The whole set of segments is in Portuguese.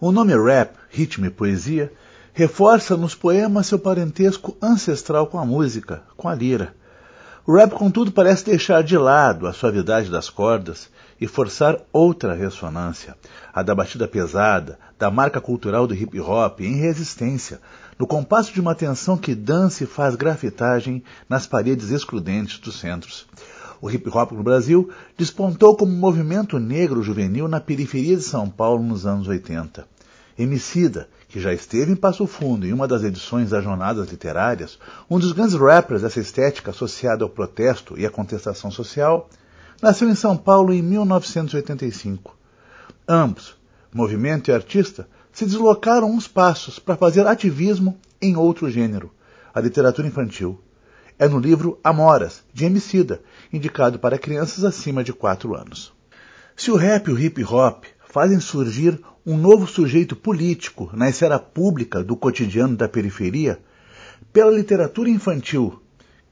O nome rap, ritmo e poesia, reforça nos poemas seu parentesco ancestral com a música, com a lira. O rap, contudo, parece deixar de lado a suavidade das cordas e forçar outra ressonância, a da batida pesada, da marca cultural do hip hop em resistência, no compasso de uma tensão que dança e faz grafitagem nas paredes excludentes dos centros. O hip hop no Brasil despontou como movimento negro juvenil na periferia de São Paulo nos anos 80. Emicida, que já esteve em Passo Fundo em uma das edições das Jornadas Literárias, um dos grandes rappers dessa estética associada ao protesto e à contestação social, nasceu em São Paulo em 1985. Ambos, movimento e artista, se deslocaram uns passos para fazer ativismo em outro gênero, a literatura infantil. É no livro Amoras, de Emicida, indicado para crianças acima de 4 anos. Se o rap e o hip hop fazem surgir um novo sujeito político na esfera pública do cotidiano da periferia, pela literatura infantil,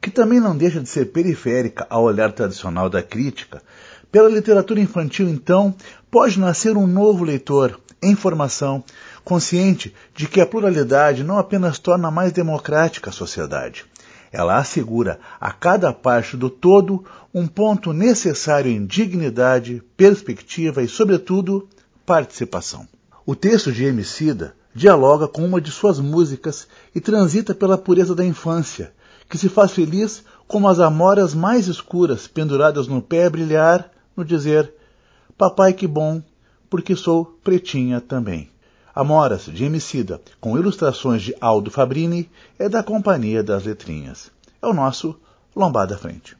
que também não deixa de ser periférica ao olhar tradicional da crítica, pela literatura infantil, então, pode nascer um novo leitor em formação, consciente de que a pluralidade não apenas torna mais democrática a sociedade, ela assegura a cada parte do todo um ponto necessário em dignidade, perspectiva e, sobretudo, participação. O texto de Emicida dialoga com uma de suas músicas e transita pela pureza da infância, que se faz feliz como as amoras mais escuras penduradas no pé brilhar no dizer Papai que bom, porque sou pretinha também. Amoras, de Emicida, com ilustrações de Aldo Fabrini, é da Companhia das Letrinhas. É o nosso Lombada Frente.